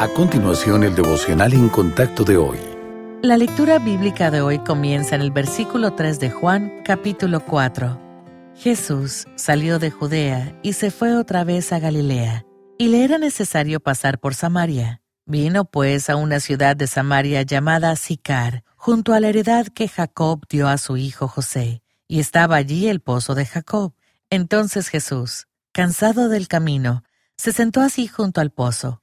A continuación, el devocional en contacto de hoy. La lectura bíblica de hoy comienza en el versículo 3 de Juan, capítulo 4. Jesús salió de Judea y se fue otra vez a Galilea, y le era necesario pasar por Samaria. Vino pues a una ciudad de Samaria llamada Sicar, junto a la heredad que Jacob dio a su hijo José, y estaba allí el pozo de Jacob. Entonces Jesús, cansado del camino, se sentó así junto al pozo.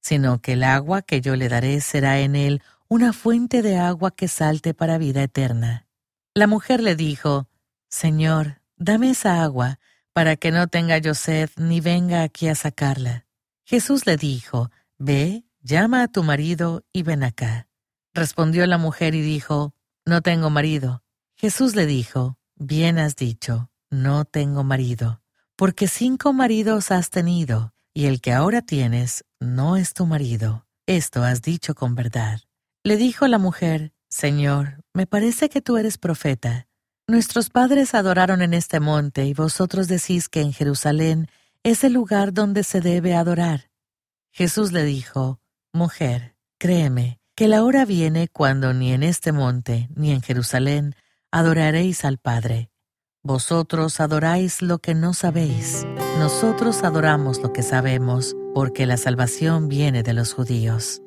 sino que el agua que yo le daré será en él una fuente de agua que salte para vida eterna. La mujer le dijo, Señor, dame esa agua, para que no tenga yo sed ni venga aquí a sacarla. Jesús le dijo, Ve, llama a tu marido y ven acá. Respondió la mujer y dijo, No tengo marido. Jesús le dijo, Bien has dicho, no tengo marido, porque cinco maridos has tenido, y el que ahora tienes no es tu marido. Esto has dicho con verdad. Le dijo la mujer, Señor, me parece que tú eres profeta. Nuestros padres adoraron en este monte y vosotros decís que en Jerusalén es el lugar donde se debe adorar. Jesús le dijo, Mujer, créeme, que la hora viene cuando ni en este monte ni en Jerusalén adoraréis al Padre. Vosotros adoráis lo que no sabéis, nosotros adoramos lo que sabemos, porque la salvación viene de los judíos.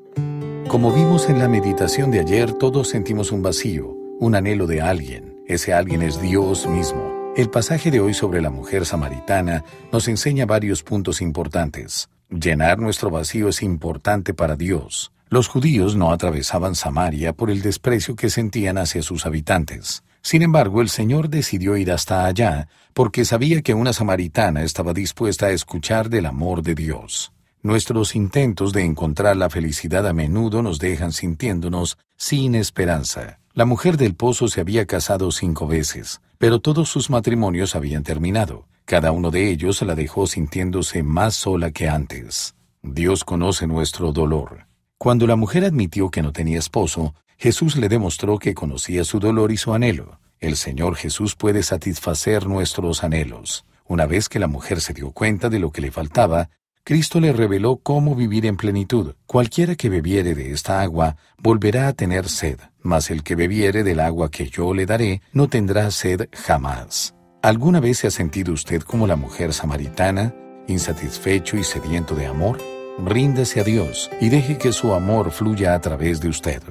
Como vimos en la meditación de ayer, todos sentimos un vacío, un anhelo de alguien. Ese alguien es Dios mismo. El pasaje de hoy sobre la mujer samaritana nos enseña varios puntos importantes. Llenar nuestro vacío es importante para Dios. Los judíos no atravesaban Samaria por el desprecio que sentían hacia sus habitantes. Sin embargo, el Señor decidió ir hasta allá porque sabía que una samaritana estaba dispuesta a escuchar del amor de Dios. Nuestros intentos de encontrar la felicidad a menudo nos dejan sintiéndonos sin esperanza. La mujer del pozo se había casado cinco veces, pero todos sus matrimonios habían terminado. Cada uno de ellos la dejó sintiéndose más sola que antes. Dios conoce nuestro dolor. Cuando la mujer admitió que no tenía esposo, Jesús le demostró que conocía su dolor y su anhelo. El Señor Jesús puede satisfacer nuestros anhelos. Una vez que la mujer se dio cuenta de lo que le faltaba, Cristo le reveló cómo vivir en plenitud. Cualquiera que bebiere de esta agua volverá a tener sed, mas el que bebiere del agua que yo le daré no tendrá sed jamás. ¿Alguna vez se ha sentido usted como la mujer samaritana, insatisfecho y sediento de amor? Ríndese a Dios y deje que su amor fluya a través de usted.